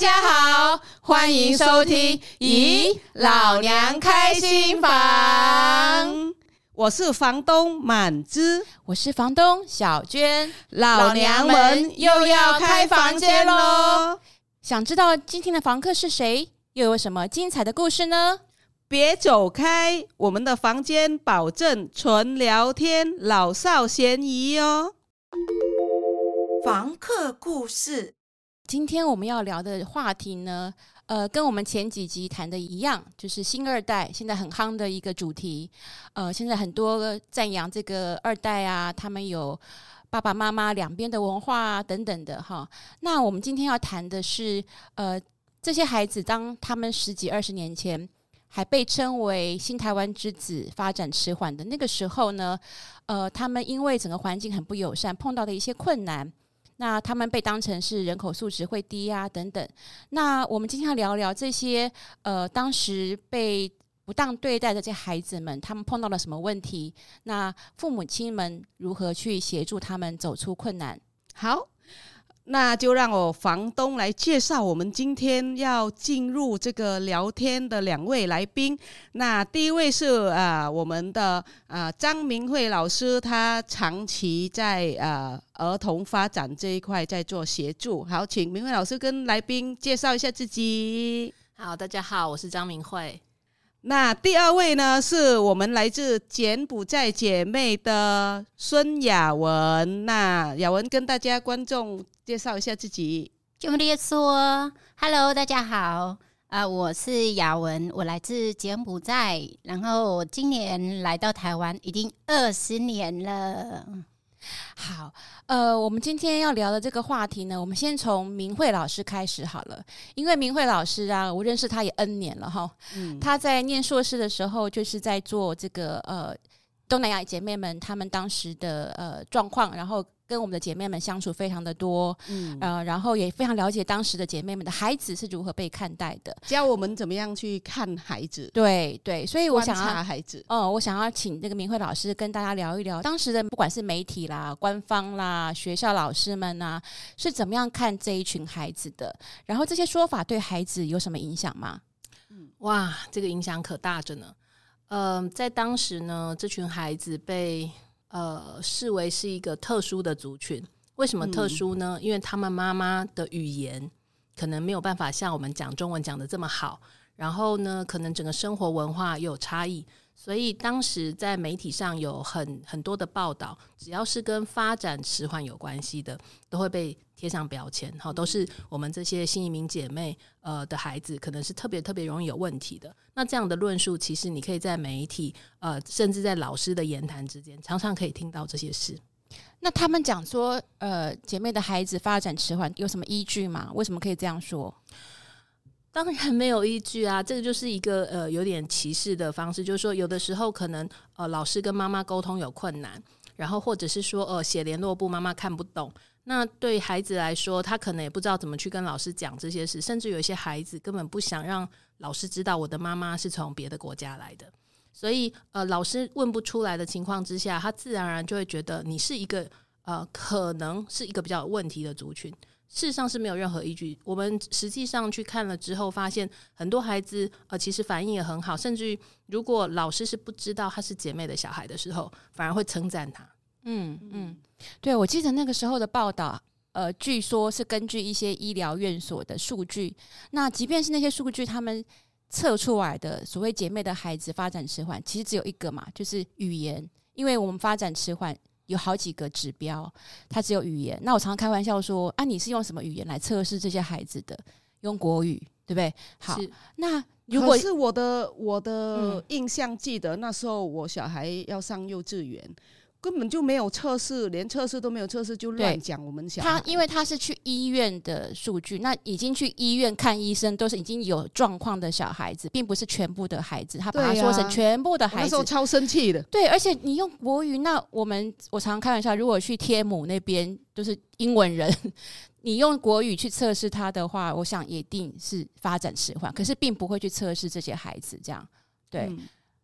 家好，欢迎收听《咦，老娘开新房》。我是房东满枝，我是房东小娟，老娘们又要开房间喽！想知道今天的房客是谁，又有什么精彩的故事呢？别走开，我们的房间保证纯聊天，老少咸宜哦。房客故事，今天我们要聊的话题呢，呃，跟我们前几集谈的一样，就是新二代现在很夯的一个主题。呃，现在很多赞扬这个二代啊，他们有爸爸妈妈两边的文化啊等等的哈。那我们今天要谈的是，呃，这些孩子当他们十几二十年前还被称为新台湾之子，发展迟缓的那个时候呢，呃，他们因为整个环境很不友善，碰到的一些困难。那他们被当成是人口素质会低呀、啊，等等。那我们今天要聊聊这些呃，当时被不当对待的这些孩子们，他们碰到了什么问题？那父母亲们如何去协助他们走出困难？好。那就让我房东来介绍我们今天要进入这个聊天的两位来宾。那第一位是啊、我们的啊、张明慧老师，他长期在啊、儿童发展这一块在做协助。好，请明慧老师跟来宾介绍一下自己。好，大家好，我是张明慧。那第二位呢，是我们来自柬埔寨姐妹的孙雅文。那雅文跟大家观众介绍一下自己。就列说，Hello，大家好，啊、我是雅文，我来自柬埔寨，然后我今年来到台湾已经二十年了。好，呃，我们今天要聊的这个话题呢，我们先从明慧老师开始好了。因为明慧老师啊，我认识他也 N 年了哈。嗯，他在念硕士的时候，就是在做这个呃东南亚姐妹们她们当时的呃状况，然后。跟我们的姐妹们相处非常的多，嗯，呃，然后也非常了解当时的姐妹们的孩子是如何被看待的，教我们怎么样去看孩子，对对，所以我想要孩子，哦，我想要请这个明慧老师跟大家聊一聊当时的不管是媒体啦、官方啦、学校老师们啊，是怎么样看这一群孩子的，然后这些说法对孩子有什么影响吗？嗯，哇，这个影响可大着呢。嗯、呃，在当时呢，这群孩子被。呃，视为是一个特殊的族群。为什么特殊呢？嗯、因为他们妈妈的语言可能没有办法像我们讲中文讲的这么好，然后呢，可能整个生活文化又有差异。所以当时在媒体上有很很多的报道，只要是跟发展迟缓有关系的，都会被贴上标签。好，都是我们这些新移民姐妹呃的孩子，可能是特别特别容易有问题的。那这样的论述，其实你可以在媒体呃，甚至在老师的言谈之间，常常可以听到这些事。那他们讲说，呃，姐妹的孩子发展迟缓有什么依据吗？为什么可以这样说？当然没有依据啊，这个就是一个呃有点歧视的方式，就是说有的时候可能呃老师跟妈妈沟通有困难，然后或者是说呃写联络簿妈妈看不懂，那对孩子来说，他可能也不知道怎么去跟老师讲这些事，甚至有一些孩子根本不想让老师知道我的妈妈是从别的国家来的，所以呃老师问不出来的情况之下，他自然而然就会觉得你是一个呃可能是一个比较有问题的族群。事实上是没有任何依据。我们实际上去看了之后，发现很多孩子呃，其实反应也很好。甚至于，如果老师是不知道他是姐妹的小孩的时候，反而会称赞他。嗯嗯，对，我记得那个时候的报道，呃，据说是根据一些医疗院所的数据。那即便是那些数据，他们测出来的所谓姐妹的孩子发展迟缓，其实只有一个嘛，就是语言。因为我们发展迟缓。有好几个指标，它只有语言。那我常常开玩笑说：“啊，你是用什么语言来测试这些孩子的？用国语，对不对？”好，那如果是我的我的印象记得，那时候我小孩要上幼稚园。根本就没有测试，连测试都没有测试就乱讲。我们想他，因为他是去医院的数据，那已经去医院看医生，都是已经有状况的小孩子，并不是全部的孩子。他把他说成全部的孩子，那时候超生气的。对，而且你用国语，那我们我常常开玩笑，如果去天母那边就是英文人，你用国语去测试他的话，我想一定是发展迟缓，可是并不会去测试这些孩子这样。对。嗯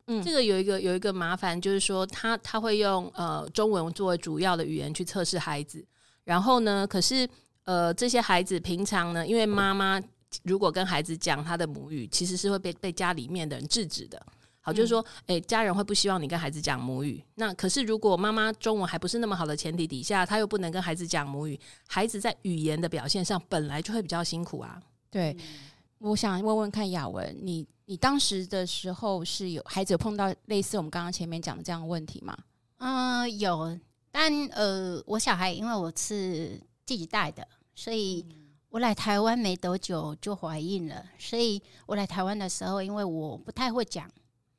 嗯，这个有一个有一个麻烦，就是说他他会用呃中文作为主要的语言去测试孩子，然后呢，可是呃这些孩子平常呢，因为妈妈如果跟孩子讲他的母语，其实是会被被家里面的人制止的。好，就是说，诶，家人会不希望你跟孩子讲母语。那可是，如果妈妈中文还不是那么好的前提底下，他又不能跟孩子讲母语，孩子在语言的表现上本来就会比较辛苦啊。对，我想问问看雅文，你你当时的时候是有孩子有碰到类似我们刚刚前面讲的这样的问题吗？嗯、呃，有，但呃，我小孩因为我是自己带的，所以我来台湾没多久就怀孕了。所以我来台湾的时候，因为我不太会讲。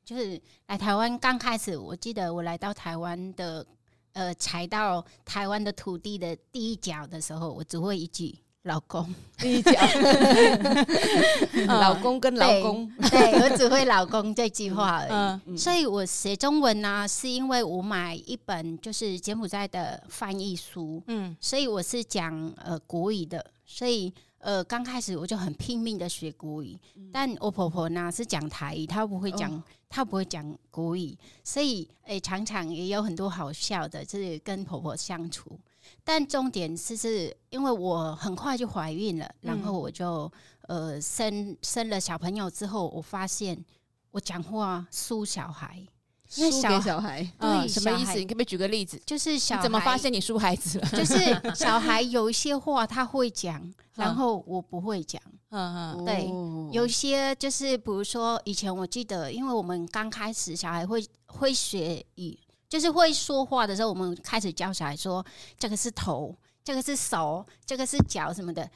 就是来台湾刚开始，我记得我来到台湾的，呃，踩到台湾的土地的第一脚的时候，我只会一句“老公”，第一脚，老公跟老公，对，对我只会“老公”这句话而已。嗯。嗯、所以我学中文呢、啊，是因为我买一本就是柬埔寨的翻译书，嗯，所以我是讲呃国语的，所以。呃，刚开始我就很拼命的学国语，嗯、但我婆婆呢是讲台语，她不会讲，她、哦、不会讲国语，所以诶、欸，常常也有很多好笑的，就是跟婆婆相处。但重点是，是因为我很快就怀孕了，嗯、然后我就呃生生了小朋友之后，我发现我讲话输小孩。输给小孩，对，什么意思？你可不可以举个例子？就是小孩怎么发现你输孩子了？就是 小孩有一些话他会讲，然后我不会讲。嗯嗯，对，有些就是比如说以前我记得，因为我们刚开始小孩会会学语，就是会说话的时候，我们开始教小孩说这个是头，这个是手，这个是脚什么的。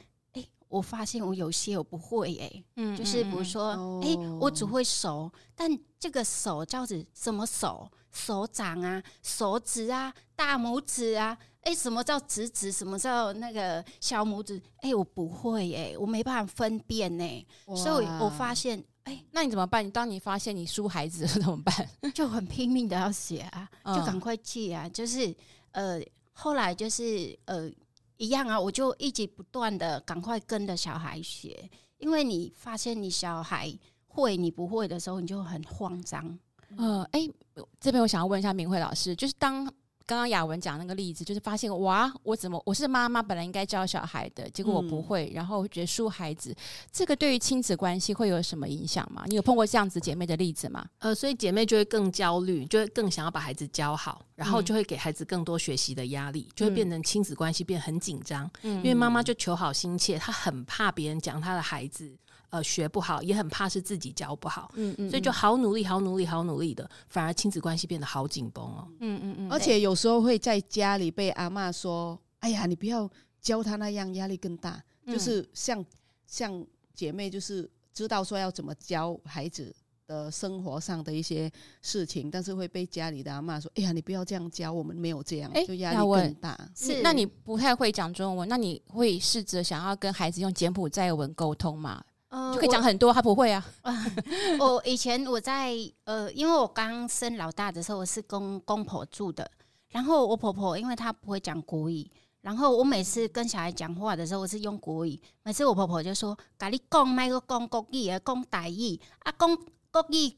我发现我有些我不会哎、欸，嗯，就是比如说，哎、欸，我只会手，但这个手叫子什么手？手掌啊，手指啊，大拇指啊，哎、欸，什么叫食指？什么叫那个小拇指？哎、欸，我不会哎、欸，我没办法分辨呢、欸，所以我发现，哎、欸，那你怎么办？你当你发现你输孩子了怎么办？就很拼命的要写啊，就赶快记啊，就是呃，后来就是呃。一样啊，我就一直不断的赶快跟着小孩学，因为你发现你小孩会你不会的时候，你就很慌张。呃，哎，这边我想要问一下明慧老师，就是当。刚刚雅文讲那个例子，就是发现哇，我怎么我是妈妈，本来应该教小孩的，结果我不会，嗯、然后觉得输孩子，这个对于亲子关系会有什么影响吗？你有碰过这样子姐妹的例子吗？呃，所以姐妹就会更焦虑，就会更想要把孩子教好，然后就会给孩子更多学习的压力，嗯、就会变成亲子关系变很紧张，嗯、因为妈妈就求好心切，她很怕别人讲她的孩子。呃，学不好也很怕是自己教不好，嗯嗯，所以就好努力，好努力，好努力的，反而亲子关系变得好紧绷哦，嗯嗯嗯，而且有时候会在家里被阿嬷说：“哎呀，你不要教他那样，压力更大。”就是像像姐妹，就是知道说要怎么教孩子的生活上的一些事情，但是会被家里的阿嬷说：“哎呀，你不要这样教，我们没有这样，就压力更大。”是，那你不太会讲中文，那你会试着想要跟孩子用柬埔寨文沟通吗？就可以讲很多，他不会啊。我以前我在呃，因为我刚生老大的时候，我是跟公婆住的。然后我婆婆，因为她不会讲国语，然后我每次跟小孩讲话的时候，我是用国语。每次我婆婆就说：“咖喱讲，麦个讲国语，讲台语啊，讲国语。”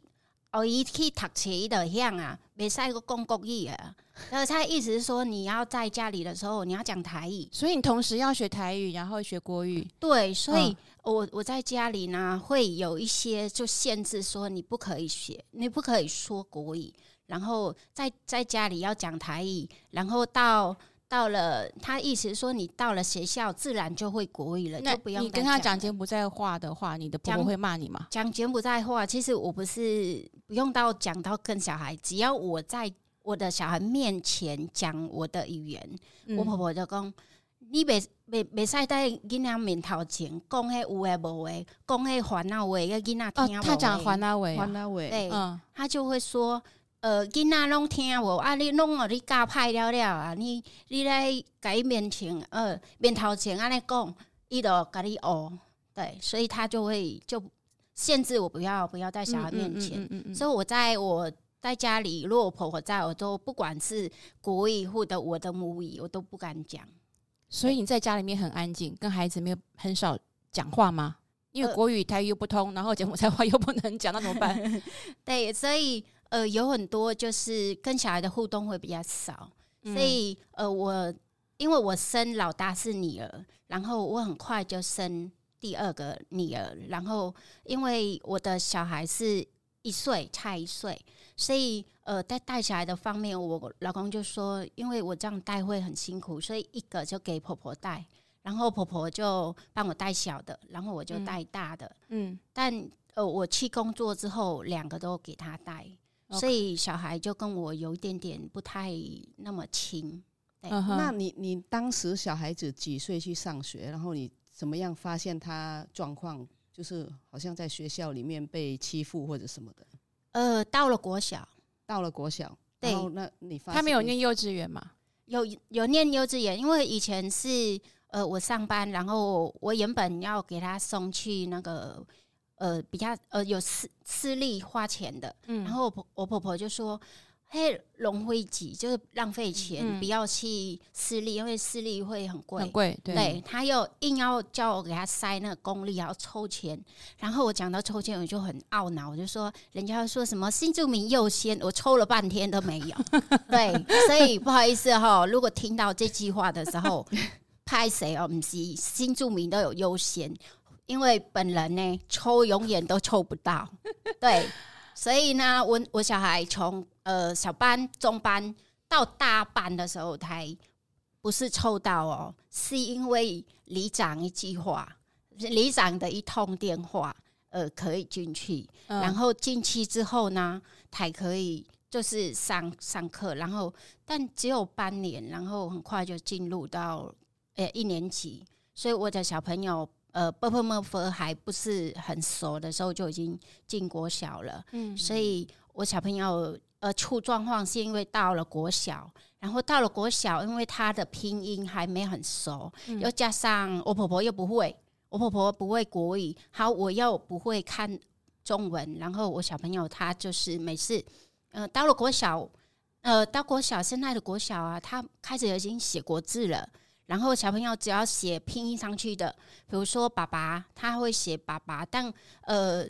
哦，伊去读书的样啊，没晒过讲国语啊。然 后他意思是说，你要在家里的时候，你要讲台语，所以你同时要学台语，然后学国语。对，所以我我在家里呢，会有一些就限制，说你不可以学，你不可以说国语，然后在在家里要讲台语，然后到。到了，他意思是说，你到了学校，自然就会国语了，那就不用你跟他讲柬埔寨话的话，你的婆婆会骂你吗？讲柬埔寨话，其实我不是不用到讲到跟小孩，只要我在我的小孩面前讲我的语言，嗯、我婆婆就讲：你别别别使在囡仔面头前讲迄有诶无诶，讲迄烦恼话，个囡仔听。他讲烦恼话，烦恼话，对，嗯、他就会说。呃，囡仔拢听无啊？你拢哦，你教歹了了啊！你你来伊面前，呃，面头前安尼讲，伊就甲你学。对，所以他就会就限制我不要不要在小孩面前。所以我在我在家里，如果我婆婆在，我都不管是国语或者我的母语，我都不敢讲。所以你在家里面很安静，跟孩子没有很少讲话吗？因为国语台语又不通，然后柬埔寨话又不能讲，那怎么办？对，所以。呃，有很多就是跟小孩的互动会比较少，嗯、所以呃，我因为我生老大是女儿，然后我很快就生第二个女儿，然后因为我的小孩是一岁，差一岁，所以呃，在带小孩的方面，我老公就说，因为我这样带会很辛苦，所以一个就给婆婆带，然后婆婆就帮我带小的，然后我就带大的，嗯，但呃，我去工作之后，两个都给他带，所以小孩就跟我有一点点不太那么亲。对，那你你当时小孩子几岁去上学？然后你。怎么样发现他状况？就是好像在学校里面被欺负或者什么的。呃，到了国小，到了国小，对，那你发现他没有念幼稚园吗？有有念幼稚园，因为以前是呃我上班，然后我原本要给他送去那个呃比较呃有私私立花钱的，嗯，然后我婆我婆婆就说。嘿，龙会挤就是浪费钱，嗯、不要去私立，因为私立会很贵。很贵，对。对，他又硬要叫我给他塞那个公立，要抽签。然后我讲到抽签，我就很懊恼，我就说人家说什么新住民优先，我抽了半天都没有。对，所以不好意思哈，如果听到这句话的时候，拍谁哦？不是新住民都有优先，因为本人呢抽永远都抽不到。对。所以呢，我我小孩从呃小班、中班到大班的时候，才不是抽到哦，是因为里长一句话，里长的一通电话，呃，可以进去，嗯、然后进去之后呢，才可以就是上上课，然后但只有半年，然后很快就进入到呃一年级，所以我的小朋友。呃，波波莫夫还不是很熟的时候就已经进国小了，嗯，所以我小朋友呃出状况是因为到了国小，然后到了国小，因为他的拼音还没很熟，嗯、又加上我婆婆又不会，我婆婆不会国语，好，我又不会看中文，然后我小朋友他就是每次呃到了国小，呃到国小现在的国小啊，他开始已经写国字了。然后小朋友只要写拼音上去的，比如说爸爸，他会写爸爸，但呃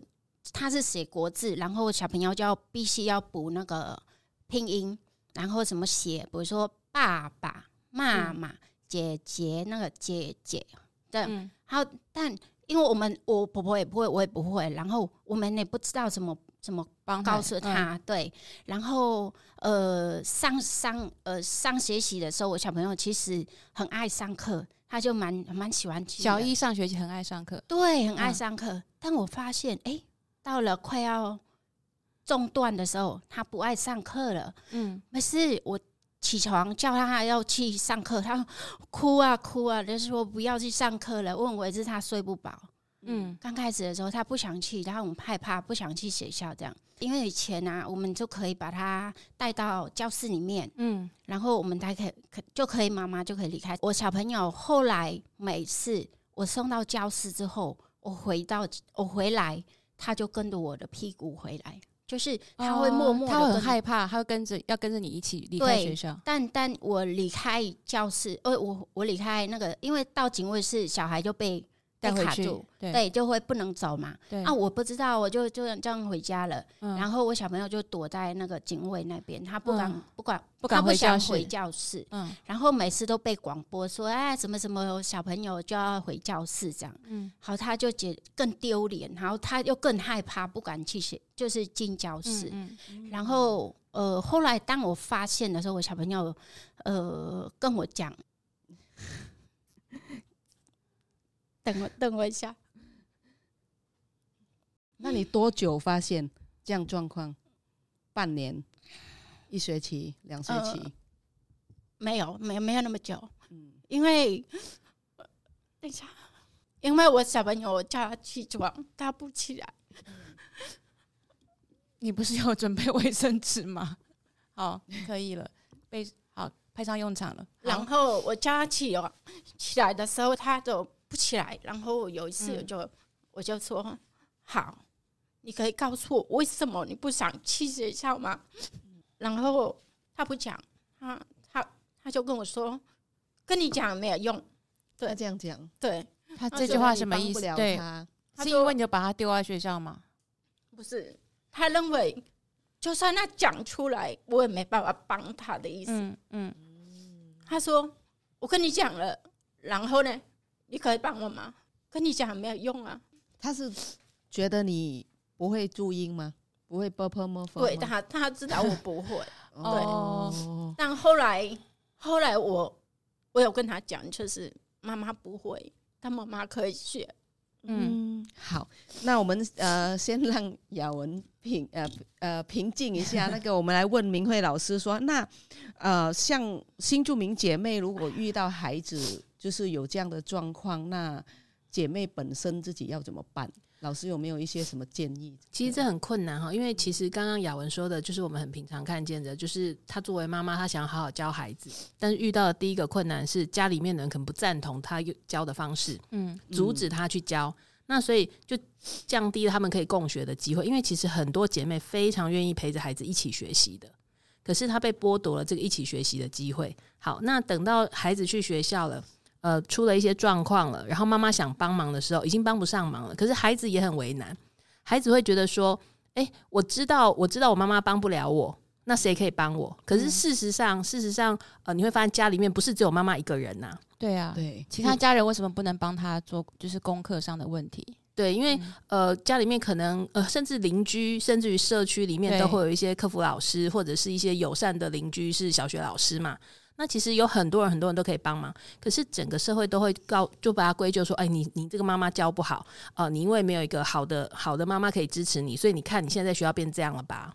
他是写国字，然后小朋友就要必须要补那个拼音，然后怎么写？比如说爸爸妈妈、嗯、姐姐，那个姐姐，对，嗯、好，但因为我们我婆婆也不会，我也不会，然后我们也不知道怎么。怎么帮告诉他？嗯、对，然后呃，上上呃上学习的时候，我小朋友其实很爱上课，他就蛮蛮喜欢去。小一上学期很爱上课，对，很爱上课。嗯、但我发现，哎，到了快要中断的时候，他不爱上课了。嗯，没事，我起床叫他要去上课，他 哭啊哭啊，就是说不要去上课了，问我是他睡不饱。嗯，刚开始的时候他不想去，然后我们害怕，不想去学校这样。因为以前啊，我们就可以把他带到教室里面，嗯，然后我们才可以可就可以妈妈就可以离开。我小朋友后来每次我送到教室之后，我回到我回来，他就跟着我的屁股回来，就是他会默默，他很害怕，他会跟着要跟着你一起离开学校。但但我离开教室，呃，我我离开那个，因为到警卫室，小孩就被。被卡住，对，对，就会不能走嘛。对啊，我不知道，我就就这样回家了。嗯、然后我小朋友就躲在那个警卫那边，他不敢，嗯、不敢，不敢回教室。回教室。嗯。然后每次都被广播说，哎，什么什么小朋友就要回教室这样。嗯。好，他就觉更丢脸，然后他又更害怕，不敢去写，就是进教室。嗯，嗯。然后呃，后来当我发现的时候，我小朋友呃跟我讲。等我，等我一下。那你多久发现这样状况？半年、一学期、两学期？呃、没有，没，没有那么久。嗯，因为等一下，因为我小朋友叫他起床，他不起来。你不是有准备卫生纸吗？好，可以了，被好派上用场了。然后我叫他起哦，起来的时候他就。不起来，然后有一次我就、嗯、我就说好，你可以告诉我为什么你不想去学校吗？然后他不讲，他他他就跟我说，跟你讲没有用。对，他这样讲，对，他这句话什么意思？对，是因为你就把他丢在学校吗？不是，他认为就算他讲出来，我也没办法帮他的意思。嗯嗯，他说我跟你讲了，然后呢？你可以帮我吗？跟你讲没有用啊。他是觉得你不会注音吗？不会 b p m f？对他，他知道我不会。哦，对。但后来，后来我我有跟他讲，就是妈妈不会，但妈妈可以学。嗯，好，那我们呃先让雅文平呃呃平静一下。那个，我们来问明慧老师说，那呃像新住民姐妹如果遇到孩子就是有这样的状况，那姐妹本身自己要怎么办？老师有没有一些什么建议？其实这很困难哈，因为其实刚刚雅文说的，就是我们很平常看见的，就是她作为妈妈，她想要好好教孩子，但是遇到的第一个困难是家里面的人可能不赞同她教的方式，嗯，阻止她去教，那所以就降低了他们可以共学的机会。因为其实很多姐妹非常愿意陪着孩子一起学习的，可是她被剥夺了这个一起学习的机会。好，那等到孩子去学校了。呃，出了一些状况了，然后妈妈想帮忙的时候，已经帮不上忙了。可是孩子也很为难，孩子会觉得说：“哎，我知道，我知道我妈妈帮不了我，那谁可以帮我？”可是事实上，嗯、事实上，呃，你会发现家里面不是只有妈妈一个人呐、啊。对啊，对，其他家人为什么不能帮他做，就是功课上的问题？对，因为、嗯、呃，家里面可能呃，甚至邻居，甚至于社区里面都会有一些客服老师，或者是一些友善的邻居是小学老师嘛。那其实有很多人，很多人都可以帮忙，可是整个社会都会告，就把它归咎说：“哎，你你这个妈妈教不好，呃，你因为没有一个好的好的妈妈可以支持你，所以你看你现在在学校变这样了吧？”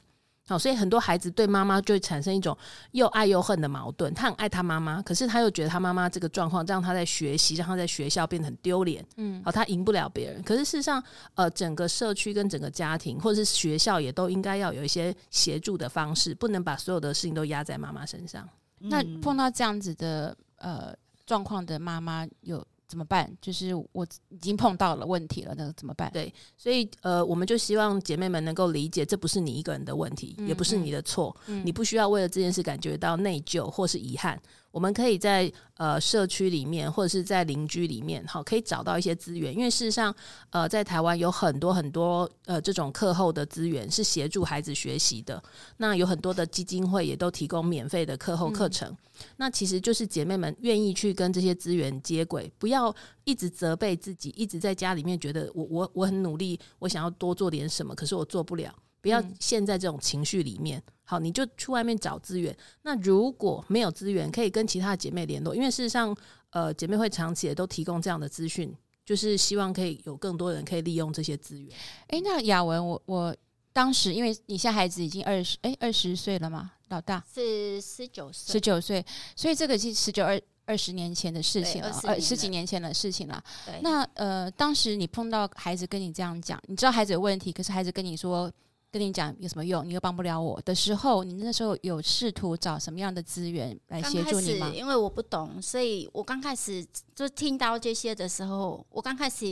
好，所以很多孩子对妈妈就会产生一种又爱又恨的矛盾。他很爱他妈妈，可是他又觉得他妈妈这个状况让他在学习，让他在学校变得很丢脸。嗯，好，他赢不了别人。可是事实上，呃，整个社区跟整个家庭或者是学校也都应该要有一些协助的方式，不能把所有的事情都压在妈妈身上。那碰到这样子的呃状况的妈妈有怎么办？就是我已经碰到了问题了，那怎么办？对，所以呃，我们就希望姐妹们能够理解，这不是你一个人的问题，嗯、也不是你的错，嗯、你不需要为了这件事感觉到内疚或是遗憾。我们可以在呃社区里面，或者是在邻居里面，好，可以找到一些资源。因为事实上，呃，在台湾有很多很多呃这种课后的资源是协助孩子学习的。那有很多的基金会也都提供免费的课后课程。嗯、那其实就是姐妹们愿意去跟这些资源接轨，不要一直责备自己，一直在家里面觉得我我我很努力，我想要多做点什么，可是我做不了。不要陷在这种情绪里面。好，你就去外面找资源。那如果没有资源，可以跟其他的姐妹联络，因为事实上，呃，姐妹会长期也都提供这样的资讯，就是希望可以有更多人可以利用这些资源。诶，那雅文，我我当时因为你现在孩子已经二十，诶，二十岁了吗？老大是十九岁，十九岁，所以这个是十九二二十年前的事情了，呃，十几年前的事情了。对那呃，当时你碰到孩子跟你这样讲，你知道孩子有问题，可是孩子跟你说。跟你讲有什么用？你又帮不了我的时候，你那时候有试图找什么样的资源来协助你吗？因为我不懂，所以我刚开始就听到这些的时候，我刚开始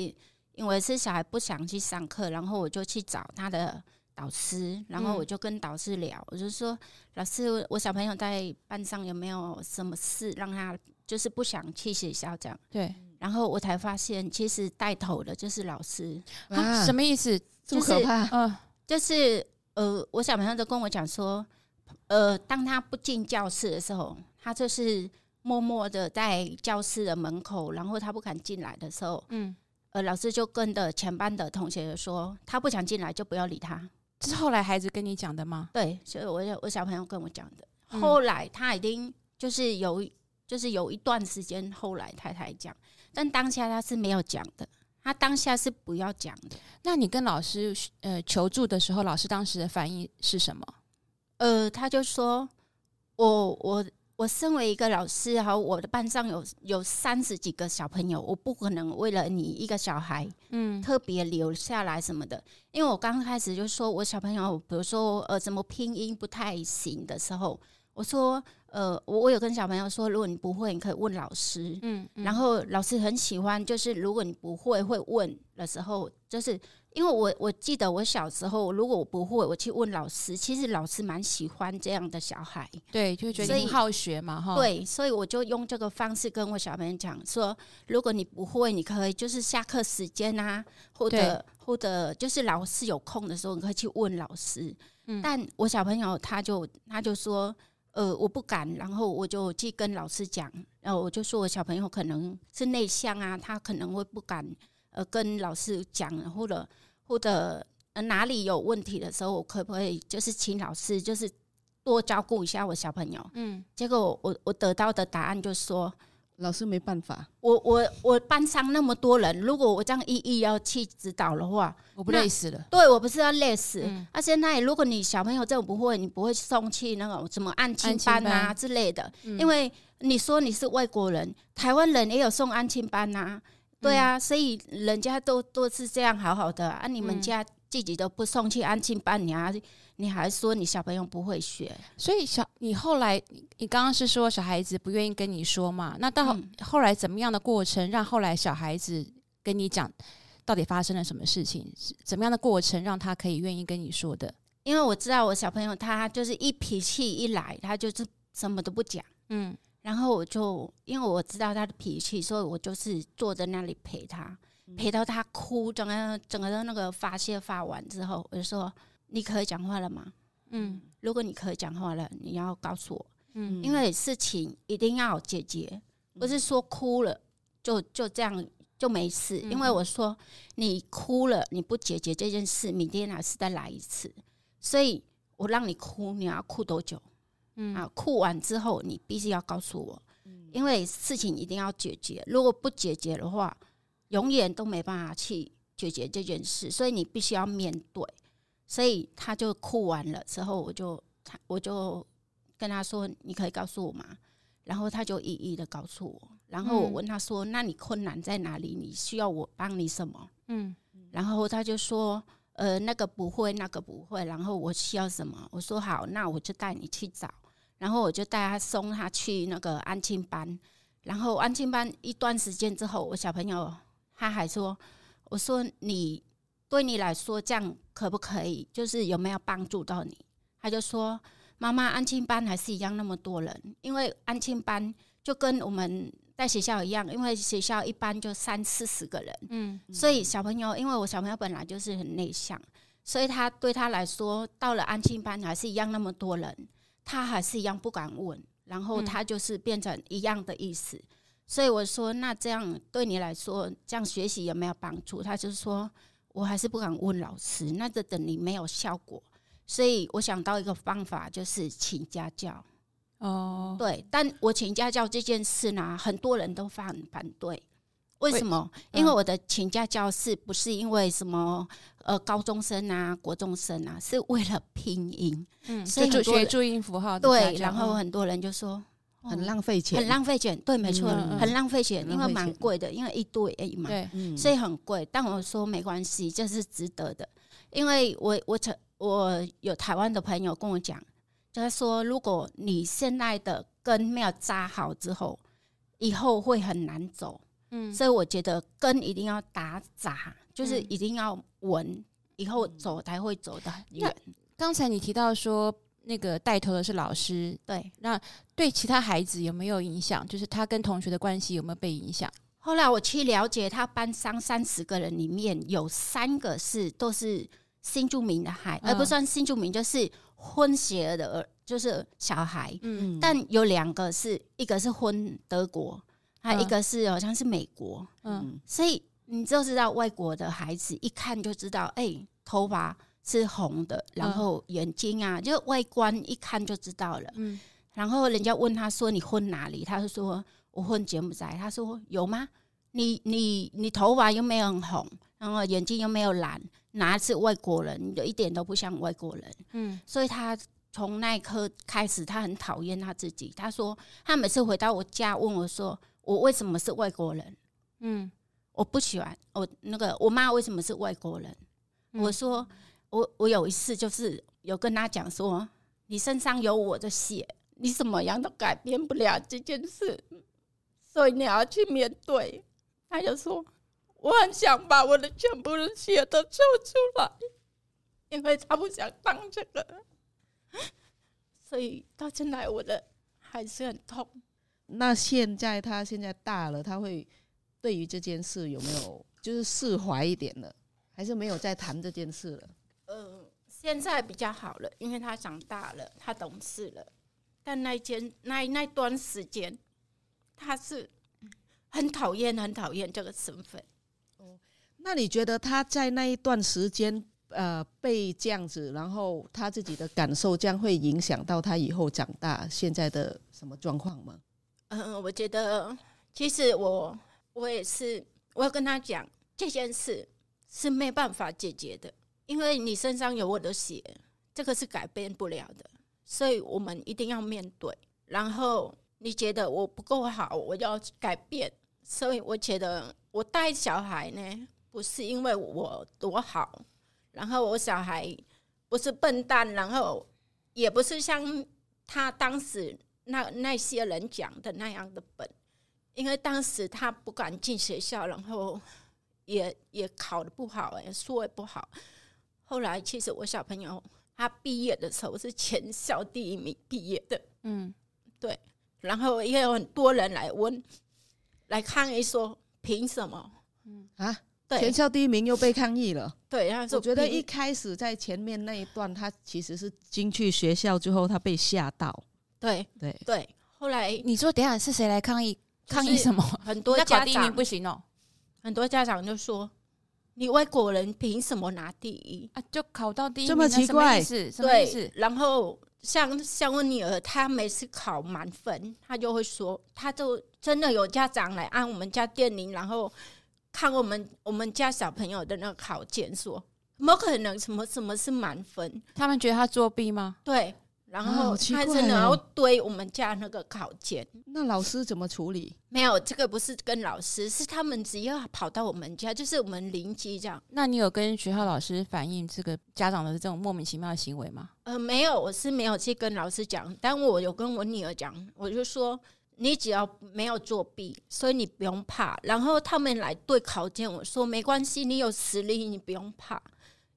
因为是小孩不想去上课，然后我就去找他的导师，然后我就跟导师聊，嗯、我就说老师，我小朋友在班上有没有什么事让他就是不想去学校这样？对，然后我才发现，其实带头的就是老师啊，什么意思？这么可怕？嗯。就是呃，我小朋友都跟我讲说，呃，当他不进教室的时候，他就是默默的在教室的门口，然后他不敢进来的时候，嗯，呃，老师就跟着全班的同学说，他不想进来就不要理他。这是后来孩子跟你讲的吗？对，所以我我小朋友跟我讲的。嗯、后来他已经就是有就是有一段时间，后来太太讲，但当下他是没有讲的。他当下是不要讲的。那你跟老师呃求助的时候，老师当时的反应是什么？呃，他就说：“我我我身为一个老师，哈，我的班上有有三十几个小朋友，我不可能为了你一个小孩，嗯，特别留下来什么的。因为我刚开始就说我小朋友，比如说呃，什么拼音不太行的时候，我说。”呃，我我有跟小朋友说，如果你不会，你可以问老师。嗯，嗯，然后老师很喜欢，就是如果你不会会问的时候，就是因为我我记得我小时候，如果我不会，我去问老师，其实老师蛮喜欢这样的小孩。对，就觉得你好学嘛，哈。对，所以我就用这个方式跟我小朋友讲说，如果你不会，你可以就是下课时间啊，或者或者就是老师有空的时候，你可以去问老师。嗯，但我小朋友他就他就说。呃，我不敢，然后我就去跟老师讲，然后我就说我小朋友可能是内向啊，他可能会不敢，呃跟老师讲，或者或者、呃、哪里有问题的时候，我可不可以就是请老师就是多照顾一下我小朋友？嗯，结果我我得到的答案就是说。老师没办法，我我我班上那么多人，如果我这样一一要去指导的话，我不累死了。对，我不是要累死。嗯、啊，现在如果你小朋友这种不会，你不会送去那种什么安亲班啊之类的，嗯、因为你说你是外国人，台湾人也有送安亲班呐、啊，对啊，嗯、所以人家都都是这样好好的啊，你们家自己都不送去安亲班，你还。你还说你小朋友不会学，所以小你后来你刚刚是说小孩子不愿意跟你说嘛？那到后来怎么样的过程让后来小孩子跟你讲到底发生了什么事情？怎么样的过程让他可以愿意跟你说的？因为我知道我小朋友他就是一脾气一来，他就是什么都不讲。嗯，然后我就因为我知道他的脾气，所以我就是坐在那里陪他，陪到他哭，整个整个的那个发泄发完之后，我就说。你可以讲话了吗？嗯，如果你可以讲话了，你要告诉我。嗯，因为事情一定要解决，不是说哭了就就这样就没事。因为我说你哭了，你不解决这件事，明天还是再来一次。所以我让你哭，你要哭多久？嗯啊，哭完之后你必须要告诉我，因为事情一定要解决。如果不解决的话，永远都没办法去解决这件事。所以你必须要面对。所以他就哭完了之后，我就他我就跟他说：“你可以告诉我吗？”然后他就一一的告诉我。然后我问他说：“那你困难在哪里？你需要我帮你什么？”嗯，然后他就说：“呃，那个不会，那个不会。”然后我需要什么？我说：“好，那我就带你去找。”然后我就带他送他去那个安亲班。然后安亲班一段时间之后，我小朋友他还说：“我说你。”对你来说，这样可不可以？就是有没有帮助到你？他就说：“妈妈，安亲班还是一样那么多人，因为安亲班就跟我们在学校一样，因为学校一般就三四十个人，嗯，所以小朋友，因为我小朋友本来就是很内向，所以他对他来说，到了安庆班还是一样那么多人，他还是一样不敢问，然后他就是变成一样的意思。所以我说，那这样对你来说，这样学习有没有帮助？他就说。我还是不敢问老师，那就等于没有效果，所以我想到一个方法，就是请家教。哦，对，但我请家教这件事呢，很多人都反反对。为什么？因为我的请家教是不是因为什么？呃，高中生啊，国中生啊，是为了拼音，嗯，所以学注音符号。对，然后很多人就说。很浪费钱，很浪费钱，对，没错，嗯、很浪费钱，因为蛮贵的，因为一对而已嘛，对，所以很贵。但我说没关系，这是值得的，因为我我曾我有台湾的朋友跟我讲，就是说如果你现在的根没有扎好之后，以后会很难走。嗯，所以我觉得根一定要打扎，就是一定要稳，以后走才会走得很远。刚才你提到说。那个带头的是老师，对，那对其他孩子有没有影响？就是他跟同学的关系有没有被影响？后来我去了解，他班上三十个人里面有三个是都是新住民的孩，嗯、而不算新住民，就是混血的，就是小孩。嗯，但有两个是一个是混德国，还有一个是好像是美国。嗯，所以你就知道外国的孩子一看就知道，哎、欸，头发。是红的，然后眼睛啊，就外观一看就知道了。嗯，然后人家问他说：“你混哪里？”他就说：“我混柬埔寨。”他说：“有吗？你你你头发又没有很红，然后眼睛又没有蓝，哪是外国人？你就一点都不像外国人。”嗯，所以他从那一刻开始，他很讨厌他自己。他说：“他每次回到我家问我说，我为什么是外国人？嗯，我不喜欢我那个我妈为什么是外国人？嗯，我说。”我我有一次就是有跟他讲说，你身上有我的血，你什么样都改变不了这件事，所以你要去面对。他就说，我很想把我的全部的血都抽出来，因为他不想当这个，所以到现在我的还是很痛。那现在他现在大了，他会对于这件事有没有就是释怀一点了，还是没有再谈这件事了？现在比较好了，因为他长大了，他懂事了。但那间那那段时间，他是很讨厌、很讨厌这个身份。哦，那你觉得他在那一段时间，呃，被这样子，然后他自己的感受将会影响到他以后长大现在的什么状况吗？嗯，我觉得其实我我也是，我要跟他讲这件事是没办法解决的，因为你身上有我的血，这个是改变不了的，所以我们一定要面对。然后你觉得我不够好，我要改变，所以我觉得我带小孩呢，不是因为我多好，然后我小孩不是笨蛋，然后也不是像他当时那那些人讲的那样的笨，因为当时他不敢进学校，然后也也考得不好，也说也不好。后来其实我小朋友他毕业的时候是全校第一名毕业的，嗯。对，然后也有很多人来问，来抗议说凭什么？嗯啊，对，全校第一名又被抗议了。对，然后我觉得一开始在前面那一段，他其实是进去学校之后，他被吓到。对对对，后来你说等下是谁来抗议？抗议什么？很多家长不行哦，很多家长就说你外国人凭什么拿第一啊？就考到第一，这么奇怪？是，对，然后。像像我女儿，她每次考满分，她就会说，她就真的有家长来按我们家电铃，然后看我们我们家小朋友的那个考卷，说怎么可能？什么什么是满分？他们觉得他作弊吗？对。然后他真的要堆我们家那个考卷，哦，那老师怎么处理？没有，这个不是跟老师，是他们只要跑到我们家，就是我们邻居这样。那你有跟学校老师反映这个家长的这种莫名其妙的行为吗？呃，没有，我是没有去跟老师讲，但我有跟我女儿讲，我就说你只要没有作弊，所以你不用怕。然后他们来对考卷，我说没关系，你有实力，你不用怕。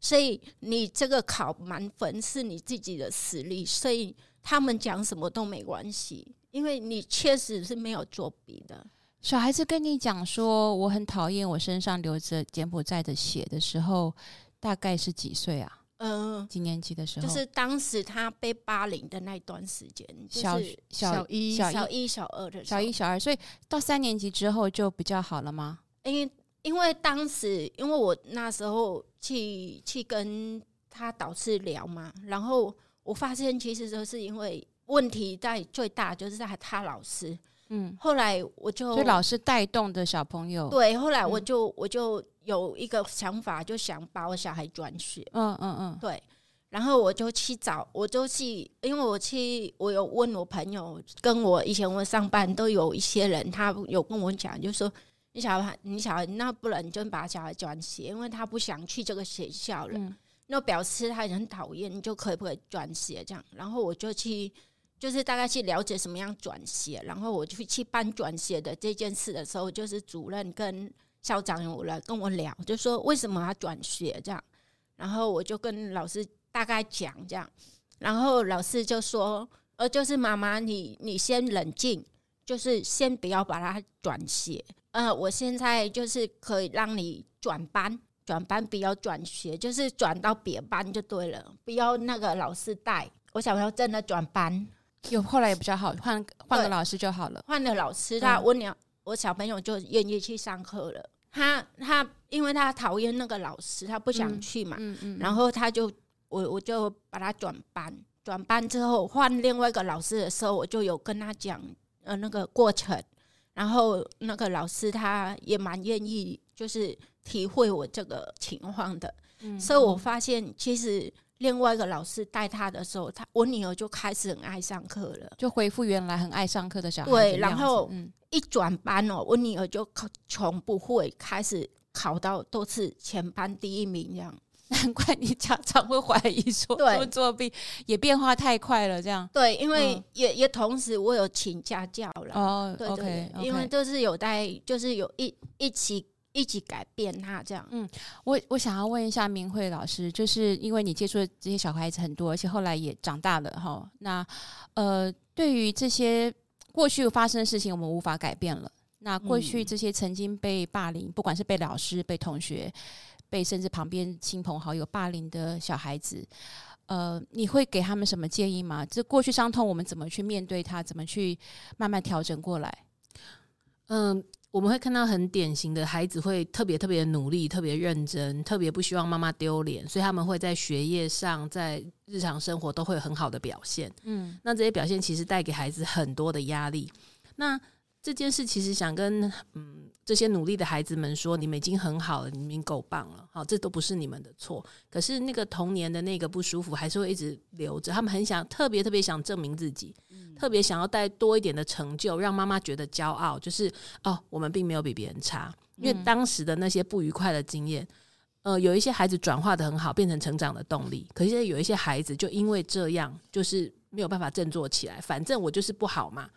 所以你这个考满分是你自己的实力，所以他们讲什么都没关系，因为你确实是没有作弊的。小孩子跟你讲说我很讨厌我身上流着柬埔寨的血的时候，大概是几岁啊？嗯、呃，几年级的时候？就是当时他被霸凌的那段时间，就是、小小一、小一、小一、小二的时候，小一、小二，所以到三年级之后就比较好了吗？因为因为当时因为我那时候。去去跟他导师聊嘛，然后我发现其实都是因为问题在最大就是在他老师，嗯，后来我就所以老师带动的小朋友，对，后来我就、嗯、我就有一个想法，就想把我小孩转学，嗯嗯嗯，对，然后我就去找，我就去，因为我去，我有问我朋友，跟我以前我上班都有一些人，他有跟我讲，就说。你小孩，你小孩，那不然就把小孩转学，因为他不想去这个学校了。嗯、那表示他很讨厌，你就可以不可以转学这样？然后我就去，就是大概去了解什么样转学。然后我就去办转学的这件事的时候，就是主任跟校长有来跟我聊，就说为什么要转学这样。然后我就跟老师大概讲这样，然后老师就说：“呃，就是妈妈，你你先冷静，就是先不要把他转学。”呃，我现在就是可以让你转班，转班不要转学，就是转到别班就对了，不要那个老师带。我小朋友真的转班，有后来也比较好，换换个老师就好了。换了老师，他我鸟我小朋友就愿意去上课了。他他因为他讨厌那个老师，他不想去嘛，嗯嗯嗯、然后他就我我就把他转班，转班之后换另外一个老师的时候，我就有跟他讲呃那个过程。然后那个老师他也蛮愿意，就是体会我这个情况的，嗯、所以我发现其实另外一个老师带他的时候，他我女儿就开始很爱上课了，就恢复原来很爱上课的小孩。对，然后一转班哦，我女儿就考从不会开始考到都是全班第一名这样。难怪你家长会怀疑说对作弊，也变化太快了，这样对，因为也、嗯、也同时我有请家教了哦，对对对，okay, okay. 因为都是有在，就是有一一起一起改变他这样。嗯，我我想要问一下明慧老师，就是因为你接触的这些小孩子很多，而且后来也长大了哈。那呃，对于这些过去发生的事情，我们无法改变了。那过去这些曾经被霸凌，不管是被老师、被同学。被甚至旁边亲朋好友霸凌的小孩子，呃，你会给他们什么建议吗？这过去伤痛，我们怎么去面对它？怎么去慢慢调整过来？嗯，我们会看到很典型的孩子会特别特别努力、特别认真、特别不希望妈妈丢脸，所以他们会在学业上、在日常生活都会有很好的表现。嗯，那这些表现其实带给孩子很多的压力。那这件事其实想跟嗯这些努力的孩子们说，你们已经很好了，你们够棒了，好，这都不是你们的错。可是那个童年的那个不舒服还是会一直留着，他们很想特别特别想证明自己，嗯、特别想要带多一点的成就，让妈妈觉得骄傲，就是哦，我们并没有比别人差。因为当时的那些不愉快的经验，呃，有一些孩子转化的很好，变成成长的动力。可是有一些孩子就因为这样，就是没有办法振作起来。反正我就是不好嘛。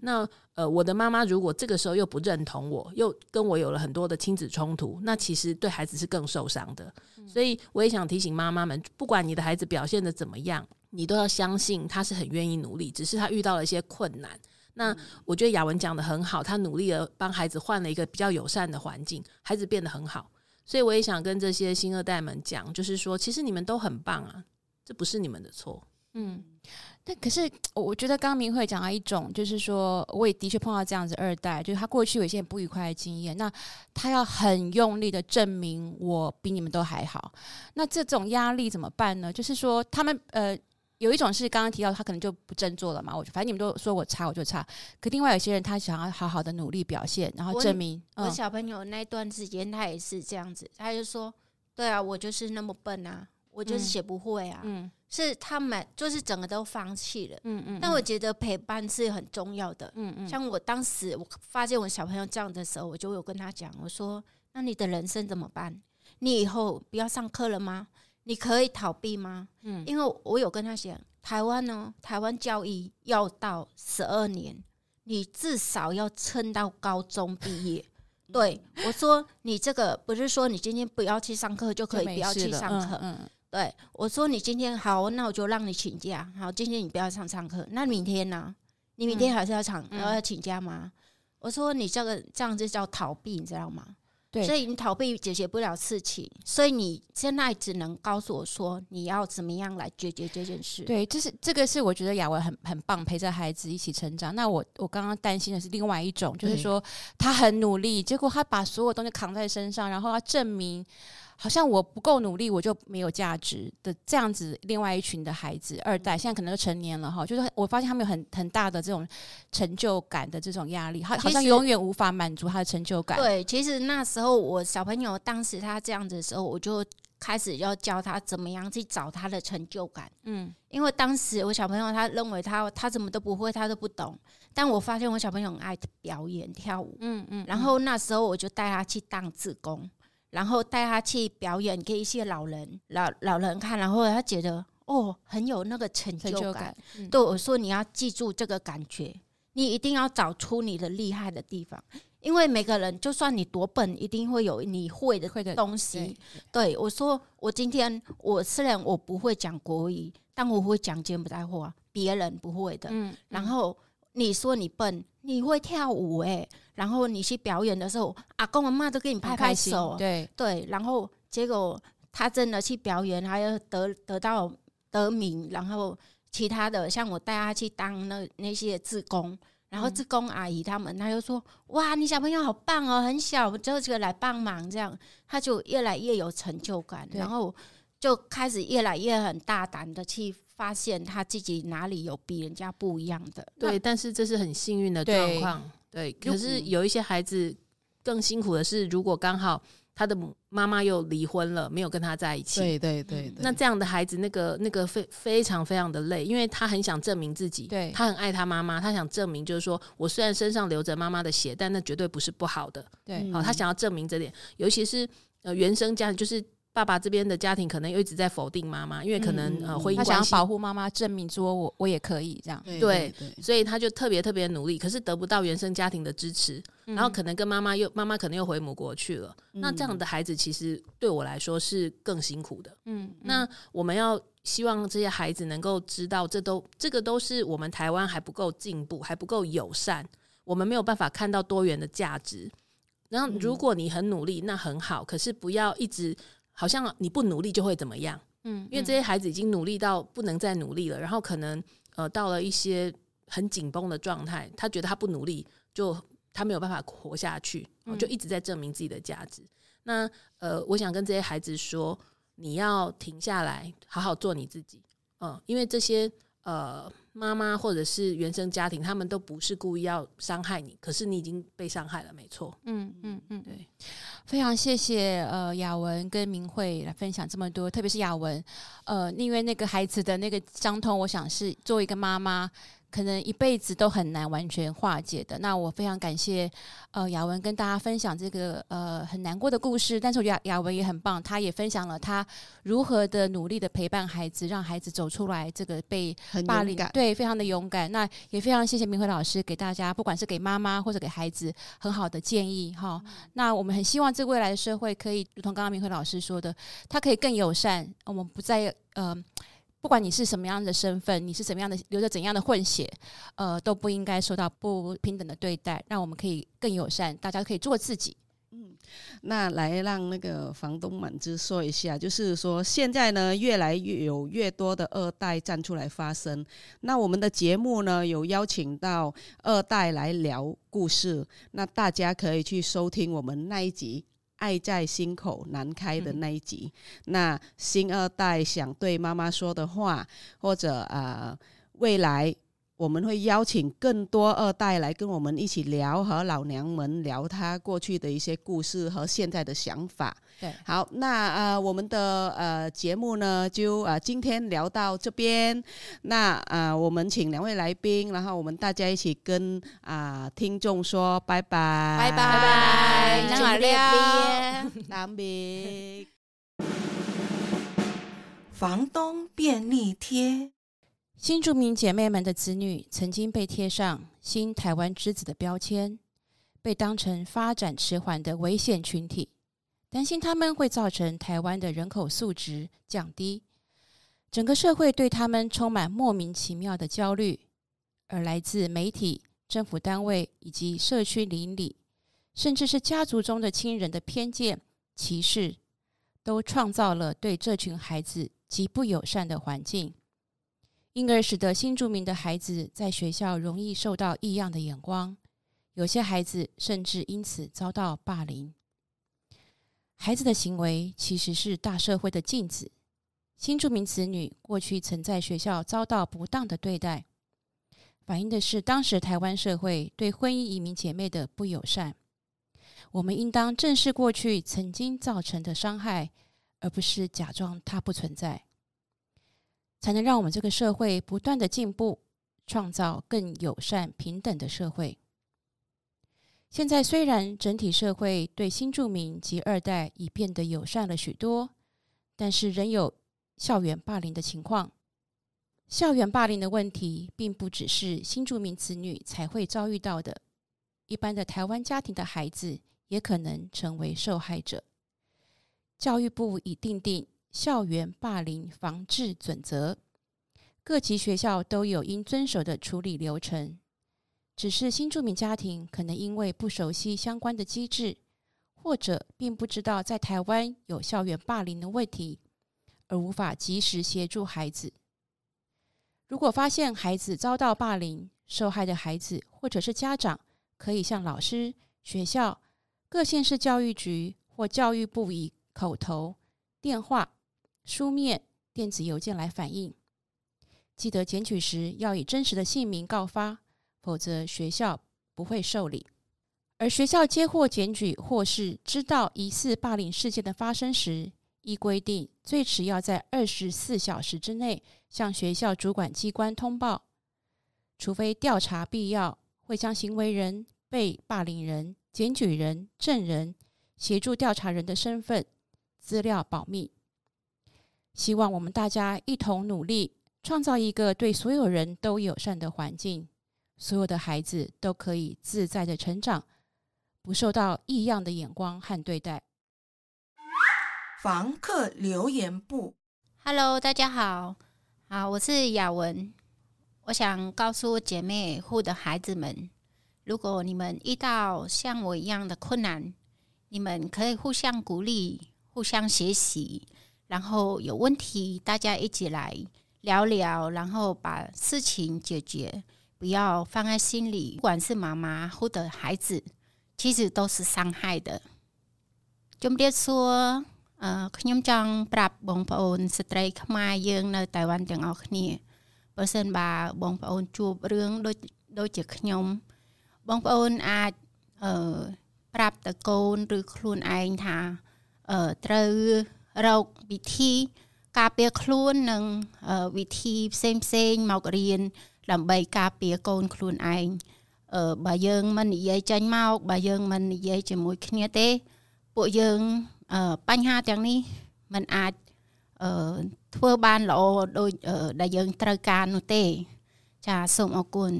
那呃，我的妈妈如果这个时候又不认同我，又跟我有了很多的亲子冲突，那其实对孩子是更受伤的。所以我也想提醒妈妈们，不管你的孩子表现的怎么样，你都要相信他是很愿意努力，只是他遇到了一些困难。那我觉得雅文讲得很好，他努力的帮孩子换了一个比较友善的环境，孩子变得很好。所以我也想跟这些新二代们讲，就是说，其实你们都很棒啊，这不是你们的错。嗯。但可是，我觉得刚刚明慧讲到一种，就是说，我也的确碰到这样子二代，就是他过去有一些不愉快的经验，那他要很用力的证明我比你们都还好，那这种压力怎么办呢？就是说，他们呃，有一种是刚刚提到，他可能就不振作了嘛，我反正你们都说我差，我就差。可另外有些人，他想要好好的努力表现，然后证明。我，嗯、我小朋友那段时间，他也是这样子，他就说：“对啊，我就是那么笨啊，我就是写不会啊。嗯”嗯。是他们就是整个都放弃了，嗯嗯。但我觉得陪伴是很重要的，嗯嗯。像我当时我发现我小朋友这样的时候，我就有跟他讲，我说：“那你的人生怎么办？你以后不要上课了吗？你可以逃避吗？”嗯，因为我有跟他讲，台湾呢，台湾教育要到十二年，你至少要撑到高中毕业。对，我说你这个不是说你今天不要去上课就可以不要去上课，嗯。对，我说你今天好，那我就让你请假。好，今天你不要上上课。那明天呢？你明天还是要上，然后要请假吗？嗯、我说你这个这样子叫逃避，你知道吗？对，所以你逃避解决不了事情，所以你现在只能告诉我说你要怎么样来解决这件事。对，这是这个是我觉得雅文很很棒，陪着孩子一起成长。那我我刚刚担心的是另外一种，就是说他很努力，结果他把所有东西扛在身上，然后要证明。好像我不够努力，我就没有价值的这样子。另外一群的孩子，二代现在可能都成年了哈，就是我发现他们有很很大的这种成就感的这种压力，好好像永远无法满足他的成就感。对，其实那时候我小朋友当时他这样子的时候，我就开始要教他怎么样去找他的成就感。嗯，因为当时我小朋友他认为他他怎么都不会，他都不懂。但我发现我小朋友很爱表演跳舞。嗯嗯，然后那时候我就带他去当志工。然后带他去表演给一些老人老老人看，然后他觉得哦很有那个成就感。成就感嗯、对我说：“你要记住这个感觉，你一定要找出你的厉害的地方，因为每个人就算你多笨，一定会有你会的东西。对”对我说：“我今天我虽然我不会讲国语，但我会讲柬埔寨话，别人不会的。嗯”然后你说你笨，你会跳舞哎、欸。然后你去表演的时候，阿公阿妈都给你拍拍手，对对。然后结果他真的去表演，还要得得到得名。然后其他的像我带他去当那那些志工，然后志工阿姨他们，他就说：“哇，你小朋友好棒哦，很小就这个来帮忙，这样他就越来越有成就感，然后就开始越来越很大胆的去发现他自己哪里有比人家不一样的。”对，但是这是很幸运的状况。对，可是有一些孩子更辛苦的是，如果刚好他的妈妈又离婚了，没有跟他在一起，对对对，对，那这样的孩子，那个那个非非常非常的累，因为他很想证明自己，对，他很爱他妈妈，他想证明就是说我虽然身上流着妈妈的血，但那绝对不是不好的，对，好，他想要证明这点，尤其是呃原生家庭就是。爸爸这边的家庭可能又一直在否定妈妈，因为可能呃婚姻关系，他想要保护妈妈，证明说我我也可以这样，对，对，对，所以他就特别特别努力，可是得不到原生家庭的支持，然后可能跟妈妈又妈妈可能又回母国去了，那这样的孩子其实对我来说是更辛苦的，嗯，那我们要希望这些孩子能够知道，这都这个都是我们台湾还不够进步，还不够友善，我们没有办法看到多元的价值。然后如果你很努力，那很好，可是不要一直。好像你不努力就会怎么样？嗯，因为这些孩子已经努力到不能再努力了，然后可能呃到了一些很紧绷的状态，他觉得他不努力就。他没有办法活下去，就一直在证明自己的价值。那呃，我想跟这些孩子说，你要停下来，好好做你自己。嗯，因为这些呃妈妈或者是原生家庭，他们都不是故意要伤害你，可是你已经被伤害了，没错。嗯嗯嗯，对，非常谢谢呃雅文跟明慧来分享这么多，特别是雅文，呃，因为那个孩子的那个伤痛，我想是作为一个妈妈。可能一辈子都很难完全化解的。那我非常感谢呃雅文跟大家分享这个呃很难过的故事，但是我觉得雅文也很棒，他也分享了他如何的努力的陪伴孩子，让孩子走出来这个被霸凌，对，非常的勇敢。那也非常谢谢明辉老师给大家，不管是给妈妈或者给孩子很好的建议哈。嗯、那我们很希望这个未来的社会可以如同刚刚明辉老师说的，他可以更友善，我们不再呃。不管你是什么样的身份，你是什么样的，流着怎样的混血，呃，都不应该受到不平等的对待。让我们可以更友善，大家可以做自己。嗯，那来让那个房东满枝说一下，就是说现在呢，越来越有越多的二代站出来发声。那我们的节目呢，有邀请到二代来聊故事，那大家可以去收听我们那一集。爱在心口难开的那一集，嗯、那新二代想对妈妈说的话，或者啊、呃，未来我们会邀请更多二代来跟我们一起聊，和老娘们聊他过去的一些故事和现在的想法。对，好，那呃，我们的呃节目呢，就呃今天聊到这边。那呃，我们请两位来宾，然后我们大家一起跟啊、呃、听众说拜拜，拜拜拜拜，再见，当别。房东便利贴，新住民姐妹们的子女曾经被贴上“新台湾之子”的标签，被当成发展迟缓的危险群体。担心他们会造成台湾的人口素质降低，整个社会对他们充满莫名其妙的焦虑，而来自媒体、政府单位以及社区邻里，甚至是家族中的亲人的偏见、歧视，都创造了对这群孩子极不友善的环境，因而使得新住民的孩子在学校容易受到异样的眼光，有些孩子甚至因此遭到霸凌。孩子的行为其实是大社会的镜子。新住民子女过去曾在学校遭到不当的对待，反映的是当时台湾社会对婚姻移民姐妹的不友善。我们应当正视过去曾经造成的伤害，而不是假装它不存在，才能让我们这个社会不断的进步，创造更友善平等的社会。现在虽然整体社会对新住民及二代已变得友善了许多，但是仍有校园霸凌的情况。校园霸凌的问题并不只是新住民子女才会遭遇到的，一般的台湾家庭的孩子也可能成为受害者。教育部已订定校园霸凌防治准则，各级学校都有应遵守的处理流程。只是新住民家庭可能因为不熟悉相关的机制，或者并不知道在台湾有校园霸凌的问题，而无法及时协助孩子。如果发现孩子遭到霸凌，受害的孩子或者是家长，可以向老师、学校、各县市教育局或教育部以口头、电话、书面、电子邮件来反映。记得检举时要以真实的姓名告发。否则学校不会受理。而学校接获检举或是知道疑似霸凌事件的发生时，依规定最迟要在二十四小时之内向学校主管机关通报。除非调查必要，会将行为人、被霸凌人、检举人、证人、协助调查人的身份资料保密。希望我们大家一同努力，创造一个对所有人都友善的环境。所有的孩子都可以自在的成长，不受到异样的眼光和对待。房客留言部，Hello，大家好，好，我是雅文。我想告诉姐妹户的孩子们，如果你们遇到像我一样的困难，你们可以互相鼓励，互相学习，然后有问题大家一起来聊聊，然后把事情解决。 不要放在心里，不管是妈妈或者孩子，其实都是伤害的。ជំរាបសួរអឺខ្ញុំចង់ប្រាប់បងប្អូនស្ត្រីខ្មែរយើងនៅតៃវ៉ាន់ទាំងអស់គ្នាបើសិនបើបងប្អូនជួបរឿងដូចដូចជាខ្ញុំបងប្អូនអាចអឺប្រាប់តកូនឬខ្លួនឯងថាអឺត្រូវ រកវិធីការពារខ្លួននិងវិធីផ្សេងផ្សេងមករៀនដើម្បីការពារកូនខ្លួនឯងអឺបើយើងមិននិយាយចេញមកបើយើងមិននិយាយជាមួយគ្នាទេពួកយើងអឺបញ្ហាទាំងនេះมันអាចអឺធ្វើបានល្អដូចដែលយើងត្រូវការនោះទេចាសូមអរគុណ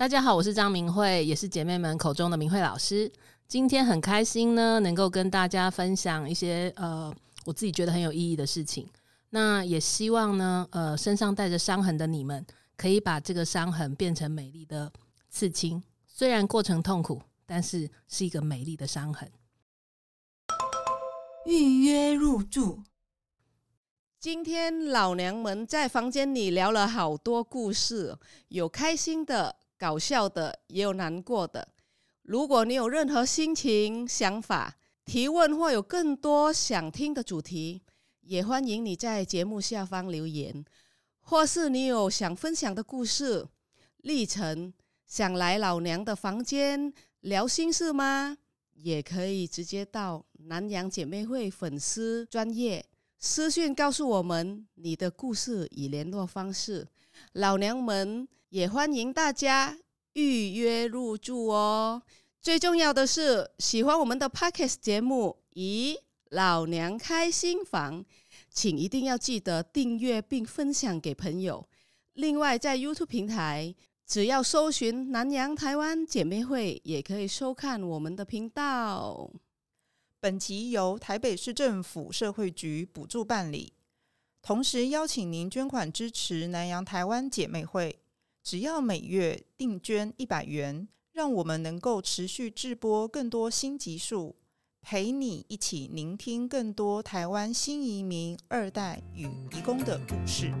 大家好，我是张明慧，也是姐妹们口中的明慧老师。 今天很开心呢，能够跟大家分享一些呃，我自己觉得很有意义的事情。那也希望呢，呃，身上带着伤痕的你们，可以把这个伤痕变成美丽的刺青。虽然过程痛苦，但是是一个美丽的伤痕。预约入住。今天老娘们在房间里聊了好多故事，有开心的、搞笑的，也有难过的。如果你有任何心情、想法、提问，或有更多想听的主题，也欢迎你在节目下方留言，或是你有想分享的故事、历程，想来老娘的房间聊心事吗？也可以直接到南洋姐妹会粉丝专业私讯告诉我们你的故事与联络方式，老娘们也欢迎大家预约入住哦。最重要的是，喜欢我们的 Podcast 节目，咦？老娘开心房，请一定要记得订阅并分享给朋友。另外，在 YouTube 平台，只要搜寻南洋台湾姐妹会，也可以收看我们的频道。本集由台北市政府社会局补助办理，同时邀请您捐款支持南洋台湾姐妹会，只要每月定捐一百元，让我们能够持续制播更多新集数。陪你一起聆听更多台湾新移民二代与移工的故事。